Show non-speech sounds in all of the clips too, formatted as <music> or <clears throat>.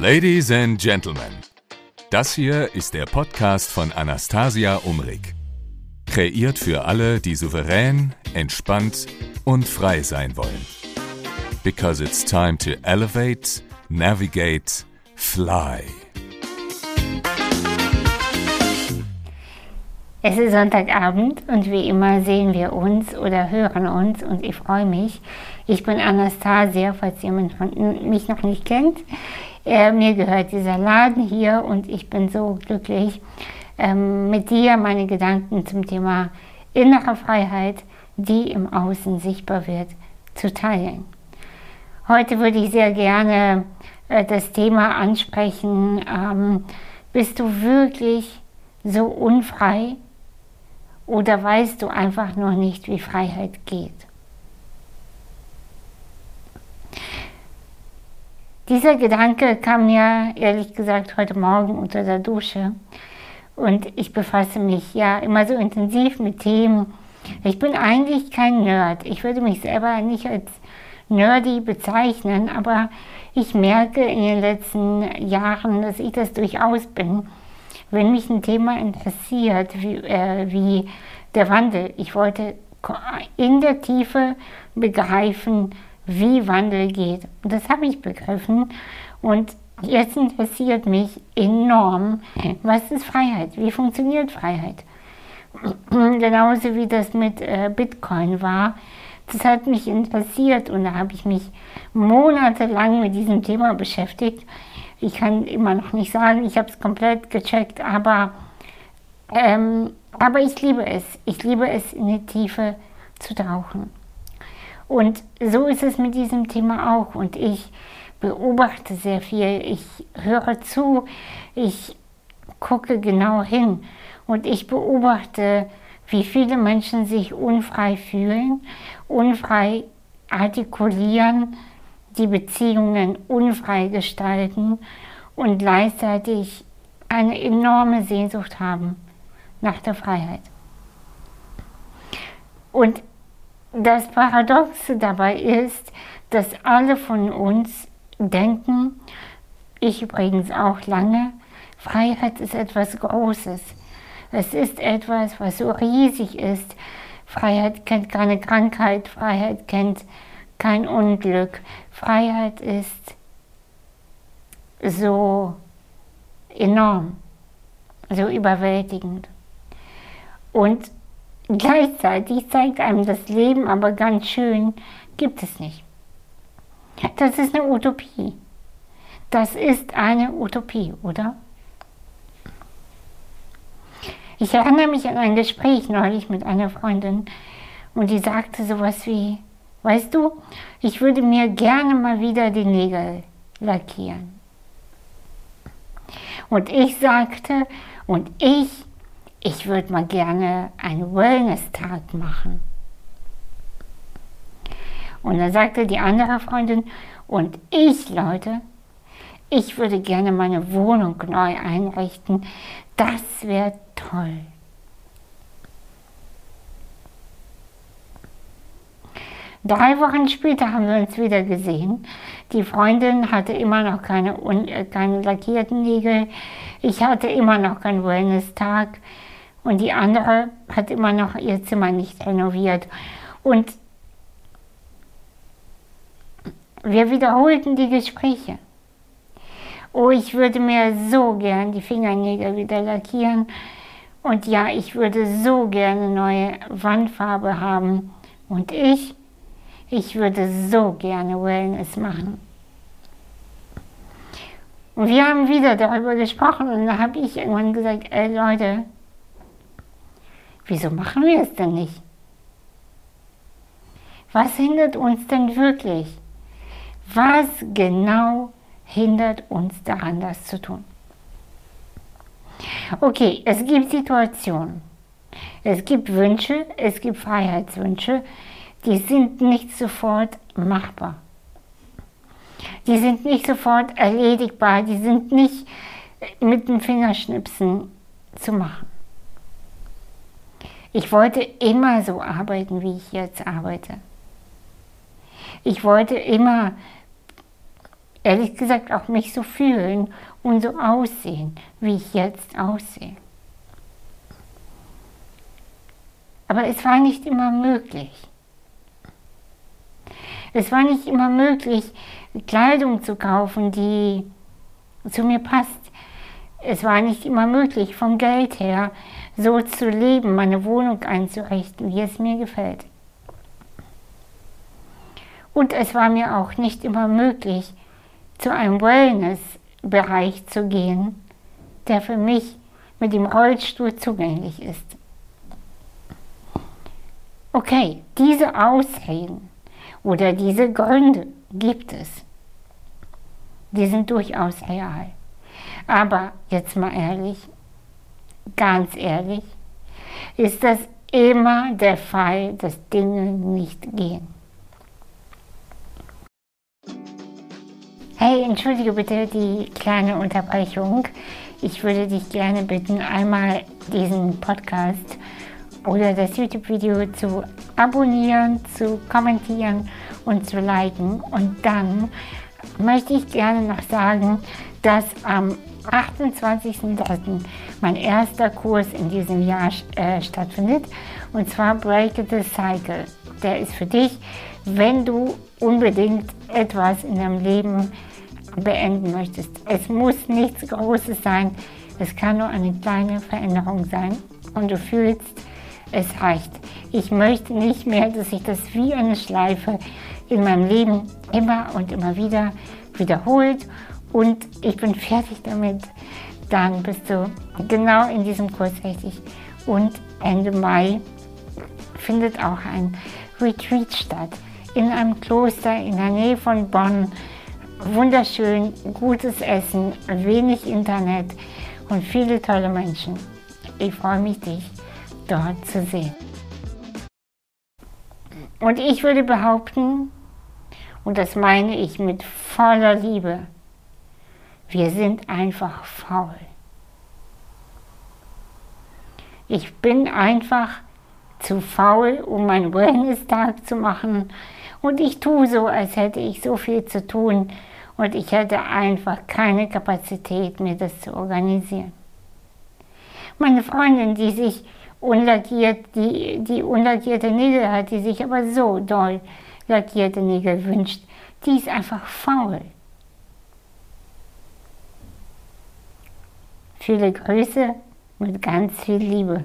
Ladies and Gentlemen, das hier ist der Podcast von Anastasia Umrig. Kreiert für alle, die souverän, entspannt und frei sein wollen. Because it's time to elevate, navigate, fly. Es ist Sonntagabend und wie immer sehen wir uns oder hören uns und ich freue mich. Ich bin Anastasia, falls jemand mich noch nicht kennt. Äh, mir gehört dieser Laden hier und ich bin so glücklich, ähm, mit dir meine Gedanken zum Thema innere Freiheit, die im Außen sichtbar wird, zu teilen. Heute würde ich sehr gerne äh, das Thema ansprechen, ähm, bist du wirklich so unfrei oder weißt du einfach noch nicht, wie Freiheit geht? Dieser Gedanke kam mir ehrlich gesagt heute Morgen unter der Dusche und ich befasse mich ja immer so intensiv mit Themen. Ich bin eigentlich kein Nerd. Ich würde mich selber nicht als nerdy bezeichnen, aber ich merke in den letzten Jahren, dass ich das durchaus bin wenn mich ein Thema interessiert, wie, äh, wie der Wandel, ich wollte in der Tiefe begreifen, wie Wandel geht. Das habe ich begriffen. Und jetzt interessiert mich enorm, was ist Freiheit? Wie funktioniert Freiheit? <clears throat> Genauso wie das mit äh, Bitcoin war. Das hat mich interessiert und da habe ich mich monatelang mit diesem Thema beschäftigt. Ich kann immer noch nicht sagen, ich habe es komplett gecheckt, aber, ähm, aber ich liebe es. Ich liebe es, in die Tiefe zu tauchen. Und so ist es mit diesem Thema auch. Und ich beobachte sehr viel, ich höre zu, ich gucke genau hin und ich beobachte, wie viele Menschen sich unfrei fühlen, unfrei artikulieren, die Beziehungen unfrei gestalten und gleichzeitig eine enorme Sehnsucht haben nach der Freiheit. Und das Paradoxe dabei ist, dass alle von uns denken, ich übrigens auch lange, Freiheit ist etwas Großes. Es ist etwas, was so riesig ist. Freiheit kennt keine Krankheit, Freiheit kennt kein Unglück. Freiheit ist so enorm, so überwältigend. Und gleichzeitig zeigt einem das Leben aber ganz schön, gibt es nicht. Das ist eine Utopie. Das ist eine Utopie, oder? Ich erinnere mich an ein Gespräch neulich mit einer Freundin und die sagte sowas wie, Weißt du, ich würde mir gerne mal wieder die Nägel lackieren. Und ich sagte, und ich, ich würde mal gerne einen Wellness-Tag machen. Und dann sagte die andere Freundin, und ich, Leute, ich würde gerne meine Wohnung neu einrichten. Das wäre toll. Drei Wochen später haben wir uns wieder gesehen. Die Freundin hatte immer noch keine, äh, keine lackierten Nägel. Ich hatte immer noch keinen Wellness-Tag. Und die andere hat immer noch ihr Zimmer nicht renoviert. Und wir wiederholten die Gespräche. Oh, ich würde mir so gern die Fingernägel wieder lackieren. Und ja, ich würde so gerne neue Wandfarbe haben. Und ich, ich würde so gerne Wellness machen. Und wir haben wieder darüber gesprochen und da habe ich irgendwann gesagt, ey Leute, wieso machen wir es denn nicht? Was hindert uns denn wirklich? Was genau hindert uns daran, das zu tun? Okay, es gibt Situationen, es gibt Wünsche, es gibt Freiheitswünsche, die sind nicht sofort machbar. Die sind nicht sofort erledigbar, die sind nicht mit dem Fingerschnipsen zu machen. Ich wollte immer so arbeiten, wie ich jetzt arbeite. Ich wollte immer ehrlich gesagt auch mich so fühlen und so aussehen, wie ich jetzt aussehe. Aber es war nicht immer möglich. Es war nicht immer möglich, Kleidung zu kaufen, die zu mir passt. Es war nicht immer möglich, vom Geld her so zu leben, meine Wohnung einzurichten, wie es mir gefällt. Und es war mir auch nicht immer möglich, zu einem Wellness-Bereich zu gehen, der für mich mit dem Rollstuhl zugänglich ist. Okay, diese Ausreden oder diese Gründe gibt es. Die sind durchaus real. Aber jetzt mal ehrlich, ganz ehrlich, ist das immer der Fall, dass Dinge nicht gehen. Hey, entschuldige bitte die kleine Unterbrechung. Ich würde dich gerne bitten, einmal diesen Podcast oder das YouTube-Video zu abonnieren, zu kommentieren und zu liken. Und dann möchte ich gerne noch sagen, dass am 28.03. mein erster Kurs in diesem Jahr äh, stattfindet. Und zwar Break the Cycle. Der ist für dich, wenn du unbedingt etwas in deinem Leben beenden möchtest. Es muss nichts Großes sein, es kann nur eine kleine Veränderung sein und du fühlst, es reicht. Ich möchte nicht mehr, dass sich das wie eine Schleife in meinem Leben immer und immer wieder wiederholt und ich bin fertig damit. Dann bist du genau in diesem Kurs richtig. Und Ende Mai findet auch ein Retreat statt in einem Kloster in der Nähe von Bonn wunderschön, gutes Essen, wenig Internet und viele tolle Menschen. Ich freue mich, dich dort zu sehen. Und ich würde behaupten, und das meine ich mit voller Liebe, wir sind einfach faul. Ich bin einfach zu faul, um meinen Wellness-Tag zu machen. Und ich tue so, als hätte ich so viel zu tun, und ich hatte einfach keine Kapazität, mir das zu organisieren. Meine Freundin, die sich unlackiert, die, die unlackierte Nägel hat, die sich aber so doll lackierte Nägel wünscht, die ist einfach faul. Viele Grüße mit ganz viel Liebe.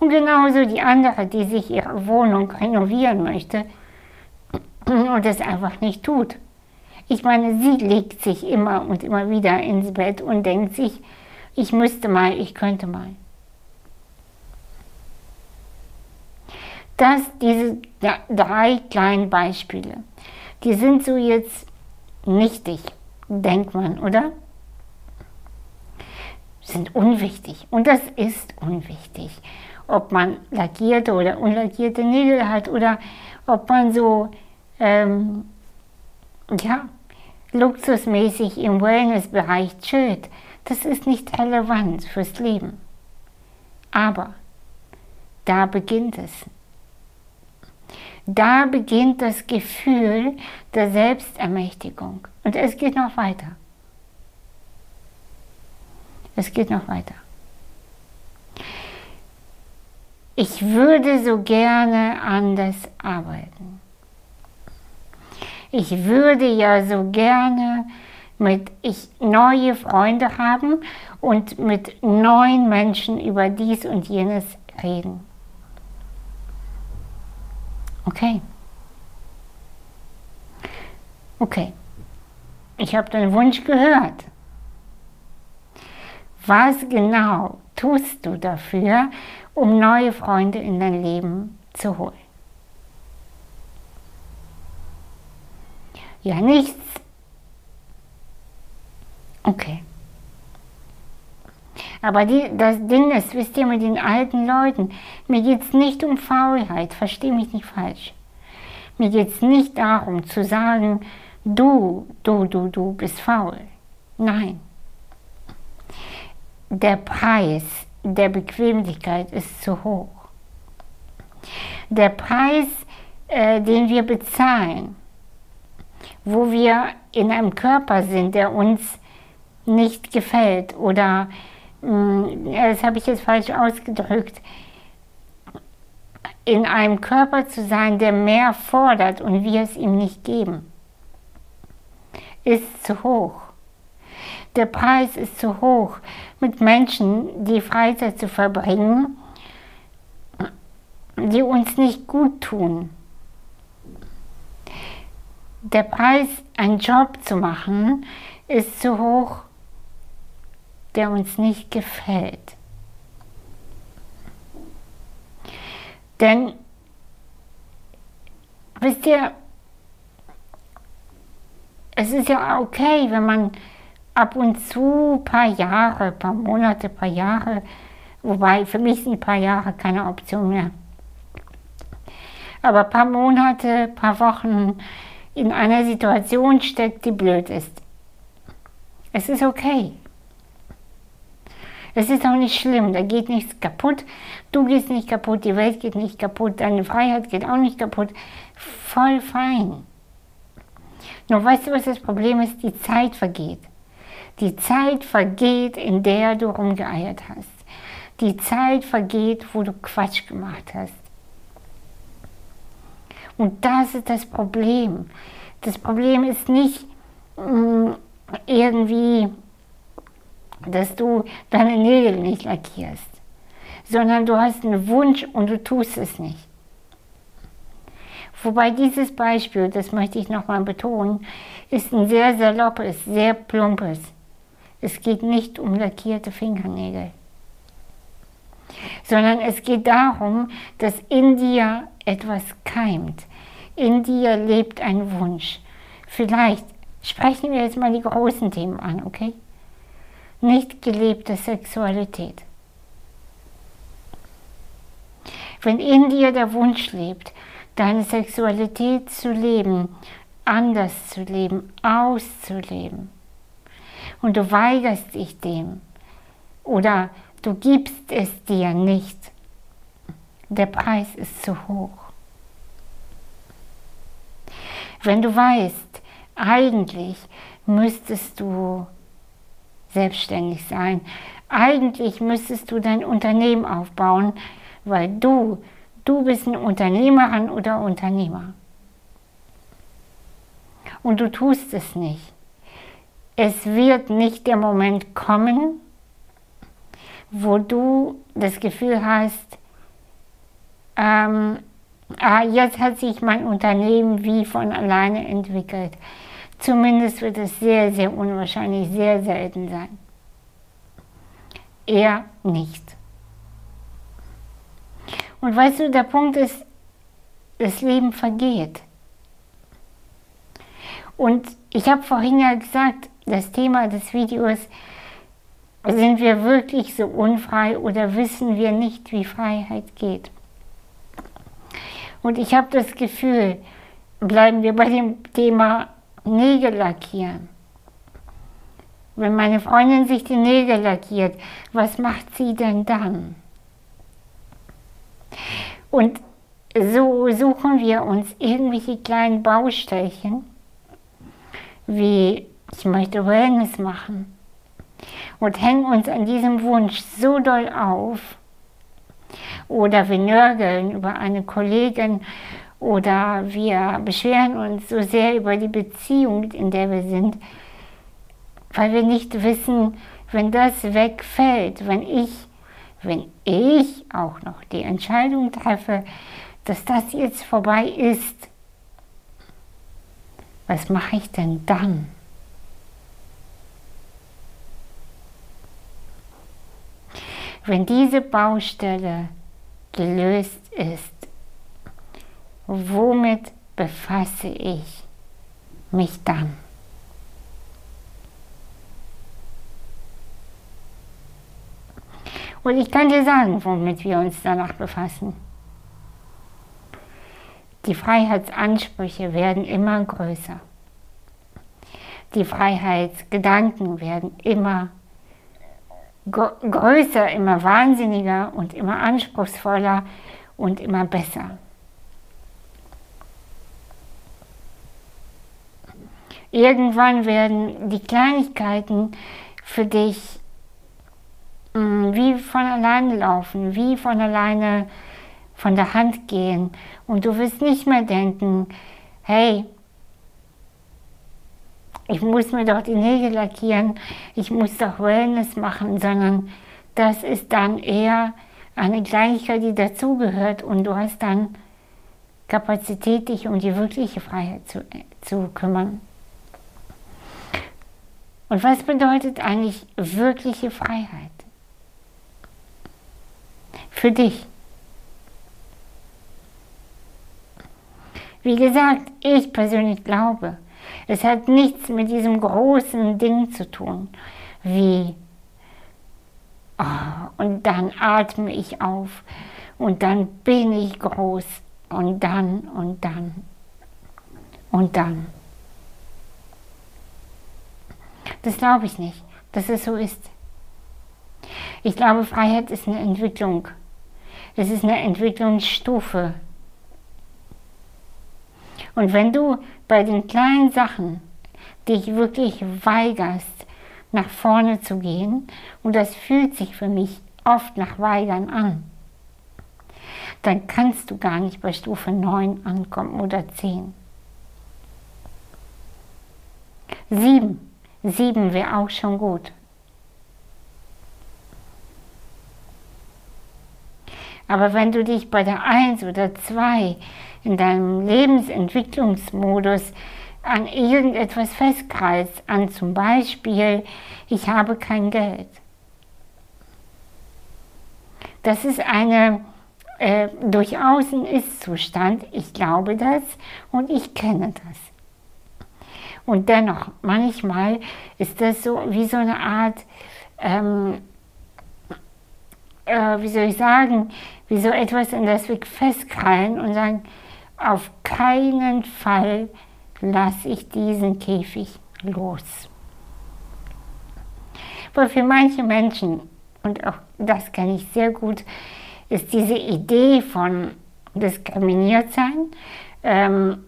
Und genauso die andere, die sich ihre Wohnung renovieren möchte und es einfach nicht tut. Ich meine, sie legt sich immer und immer wieder ins Bett und denkt sich, ich müsste mal, ich könnte mal. Das, diese drei kleinen Beispiele, die sind so jetzt nichtig, denkt man, oder? Sind unwichtig. Und das ist unwichtig. Ob man lackierte oder unlackierte Nägel hat oder ob man so, ähm, ja, luxusmäßig im Wellnessbereich chillt, das ist nicht relevant fürs Leben. Aber da beginnt es. Da beginnt das Gefühl der Selbstermächtigung. Und es geht noch weiter. Es geht noch weiter. Ich würde so gerne anders arbeiten ich würde ja so gerne mit ich neue Freunde haben und mit neuen Menschen über dies und jenes reden. Okay. Okay. Ich habe deinen Wunsch gehört. Was genau tust du dafür, um neue Freunde in dein Leben zu holen? Ja, nichts. Okay. Aber die, das Ding ist, wisst ihr, mit den alten Leuten, mir geht es nicht um Faulheit, versteh mich nicht falsch. Mir geht es nicht darum zu sagen, du, du, du, du bist faul. Nein. Der Preis der Bequemlichkeit ist zu hoch. Der Preis, äh, den wir bezahlen, wo wir in einem Körper sind, der uns nicht gefällt oder, mm, das habe ich jetzt falsch ausgedrückt, in einem Körper zu sein, der mehr fordert und wir es ihm nicht geben, ist zu hoch. Der Preis ist zu hoch, mit Menschen die Freizeit zu verbringen, die uns nicht gut tun. Der Preis, einen Job zu machen, ist zu hoch, der uns nicht gefällt. Denn, wisst ihr, es ist ja okay, wenn man ab und zu ein paar Jahre, ein paar Monate, ein paar Jahre, wobei für mich sind ein paar Jahre keine Option mehr, aber ein paar Monate, ein paar Wochen in einer Situation steckt, die blöd ist. Es ist okay. Es ist auch nicht schlimm, da geht nichts kaputt. Du gehst nicht kaputt, die Welt geht nicht kaputt, deine Freiheit geht auch nicht kaputt. Voll fein. Nur weißt du, was das Problem ist? Die Zeit vergeht. Die Zeit vergeht, in der du rumgeeiert hast. Die Zeit vergeht, wo du Quatsch gemacht hast. Und das ist das Problem. Das Problem ist nicht mh, mm, irgendwie, dass du deine Nägel nicht lackierst, sondern du hast einen Wunsch und du tust es nicht. Wobei dieses Beispiel, das möchte ich nochmal betonen, ist ein sehr saloppes, sehr plumpes. Es geht nicht um lackierte Fingernägel, sondern es geht darum, dass in dir etwas keimt. In dir lebt ein Wunsch. Vielleicht sprechen wir jetzt mal die großen Themen an, okay? Nicht gelebte Sexualität. Wenn in dir der Wunsch lebt, deine Sexualität zu leben, anders zu leben, auszuleben, und du weigerst dich dem oder du gibst es dir nicht, der Preis ist zu hoch. Wenn du weißt, eigentlich müsstest du selbstständig sein, eigentlich müsstest du dein Unternehmen aufbauen, weil du, du bist eine Unternehmerin oder Unternehmer. Und du tust es nicht es wird nicht der Moment kommen, wo du das Gefühl hast, ähm, ah, jetzt hat sich mein Unternehmen wie von alleine entwickelt. Zumindest wird es sehr, sehr unwahrscheinlich, sehr selten sein. Eher nicht. Und weißt du, der Punkt ist, das Leben vergeht. Und ich habe vorhin ja gesagt, das Thema des Videos, sind wir wirklich so unfrei oder wissen wir nicht, wie Freiheit geht? Und ich habe das Gefühl, bleiben wir bei dem Thema Nägel lackieren. Wenn meine Freundin sich die Nägel lackiert, was macht sie denn dann? Und so suchen wir uns irgendwelche kleinen Baustellchen, wie ich möchte Wellness machen und hängen uns an diesem Wunsch so doll auf. Oder wir nörgeln über eine Kollegin oder wir beschweren uns so sehr über die Beziehung, in der wir sind, weil wir nicht wissen, wenn das wegfällt, wenn ich, wenn ich auch noch die Entscheidung treffe, dass das jetzt vorbei ist, was mache ich denn dann? Wenn diese Baustelle gelöst ist, womit befasse ich mich dann? Und ich kann dir sagen, womit wir uns danach befassen. Die Freiheitsansprüche werden immer größer. Die Freiheitsgedanken werden immer größer immer wahnsinniger und immer anspruchsvoller und immer besser. Irgendwann werden die Kleinigkeiten für dich mh, mm, wie von alleine laufen, wie von alleine von der Hand gehen. Und du wirst nicht mehr denken, hey, ich muss mir doch die Nägel lackieren, ich muss doch Wellness machen, sondern das ist dann eher eine Kleinigkeit, die dazugehört und du hast dann Kapazität, dich um die wirkliche Freiheit zu, zu kümmern. Und was bedeutet eigentlich wirkliche Freiheit? Für dich. Wie gesagt, ich persönlich glaube, es hat nichts mit diesem großen Ding zu tun, wie oh, und dann atme ich auf und dann bin ich groß und dann und dann und dann. Das glaube ich nicht, dass es so ist. Ich glaube, Freiheit ist eine Entwicklung. Es ist eine Entwicklungsstufe. Und wenn du bei den kleinen Sachen dich wirklich weigerst, nach vorne zu gehen, und das fühlt sich für mich oft nach Weigern an, dann kannst du gar nicht bei Stufe 9 ankommen oder 10. 7. 7 wäre auch schon gut. Aber wenn du dich bei der 1 oder 2 in deinem Lebensentwicklungsmodus an irgendetwas festkreist, an zum Beispiel, ich habe kein Geld. Das ist eine äh, durchaus ein Ist-Zustand. Ich glaube das und ich kenne das. Und dennoch, manchmal ist das so wie so eine Art, ähm, äh, wie soll ich sagen, wie so etwas, in das wir festkrallen und sagen, auf keinen Fall lasse ich diesen Käfig los. Aber für manche Menschen, und auch das kenne ich sehr gut, ist diese Idee von diskriminiert sein, ähm,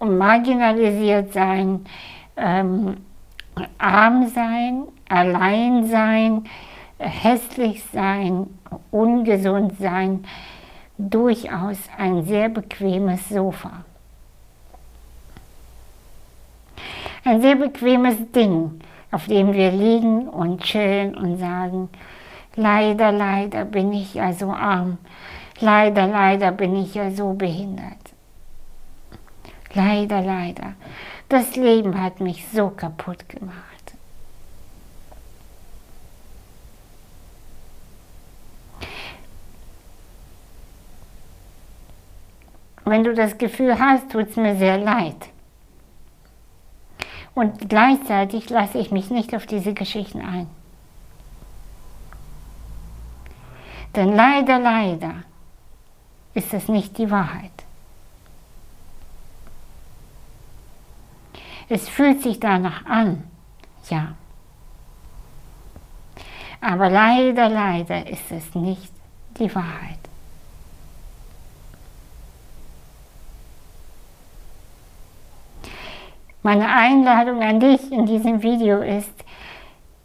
marginalisiert sein, ähm, arm sein, allein sein, hässlich sein, ungesund sein, durchaus ein sehr bequemes Sofa. Ein sehr bequemes Ding, auf dem wir liegen und chillen und sagen, leider, leider bin ich ja so arm, leider, leider bin ich ja so behindert. Leider, leider. Das Leben hat mich so kaputt gemacht. Wenn du das Gefühl hast, tut es mir sehr leid. Und gleichzeitig lasse ich mich nicht auf diese Geschichten ein. Denn leider, leider ist es nicht die Wahrheit. Es fühlt sich danach an, ja. Aber leider, leider ist es nicht die Wahrheit. Meine Einladung an dich in diesem Video ist,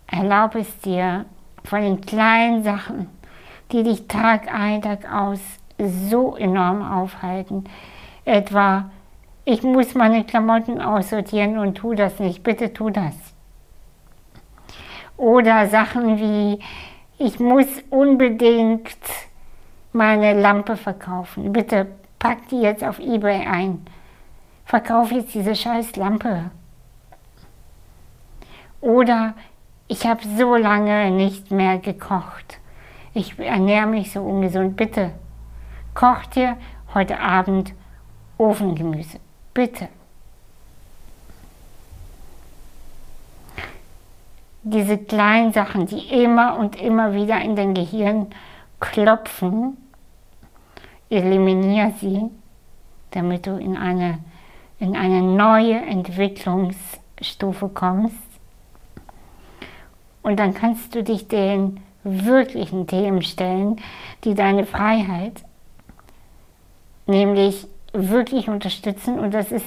erlaub es dir von den kleinen Sachen, die dich Tag ein, Tag aus so enorm aufhalten, etwa ich muss meine Klamotten aussortieren und tu das nicht, bitte tu das. Oder Sachen wie ich muss unbedingt meine Lampe verkaufen, bitte pack die jetzt auf eBay ein verkaufe jetzt diese scheiß Lampe. Oder ich habe so lange nicht mehr gekocht. Ich ernähre mich so ungesund. Bitte, kocht dir heute Abend Ofengemüse. Bitte. Diese kleinen Sachen, die immer und immer wieder in dein Gehirn klopfen, eliminiere sie, damit du in eine in eine neue Entwicklungsstufe kommst. Und dann kannst du dich den wirklichen Themen stellen, die deine Freiheit nämlich wirklich unterstützen. Und das ist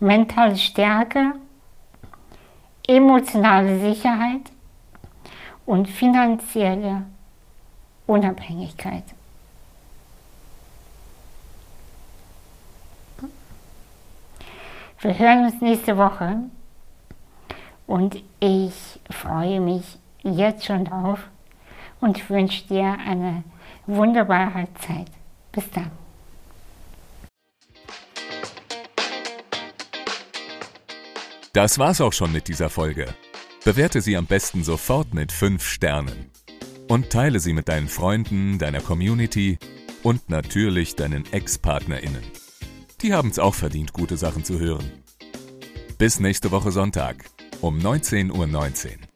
mentale Stärke, emotionale Sicherheit und finanzielle Unabhängigkeit. Wir hören uns nächste Woche und ich freue mich jetzt schon drauf und wünsche dir eine wunderbare Zeit. Bis dann. Das war's auch schon mit dieser Folge. Bewerte sie am besten sofort mit 5 Sternen. Und teile sie mit deinen Freunden, deiner Community und natürlich deinen Ex-PartnerInnen. Die haben es auch verdient, gute Sachen zu hören. Bis nächste Woche Sonntag um 19.19 Uhr.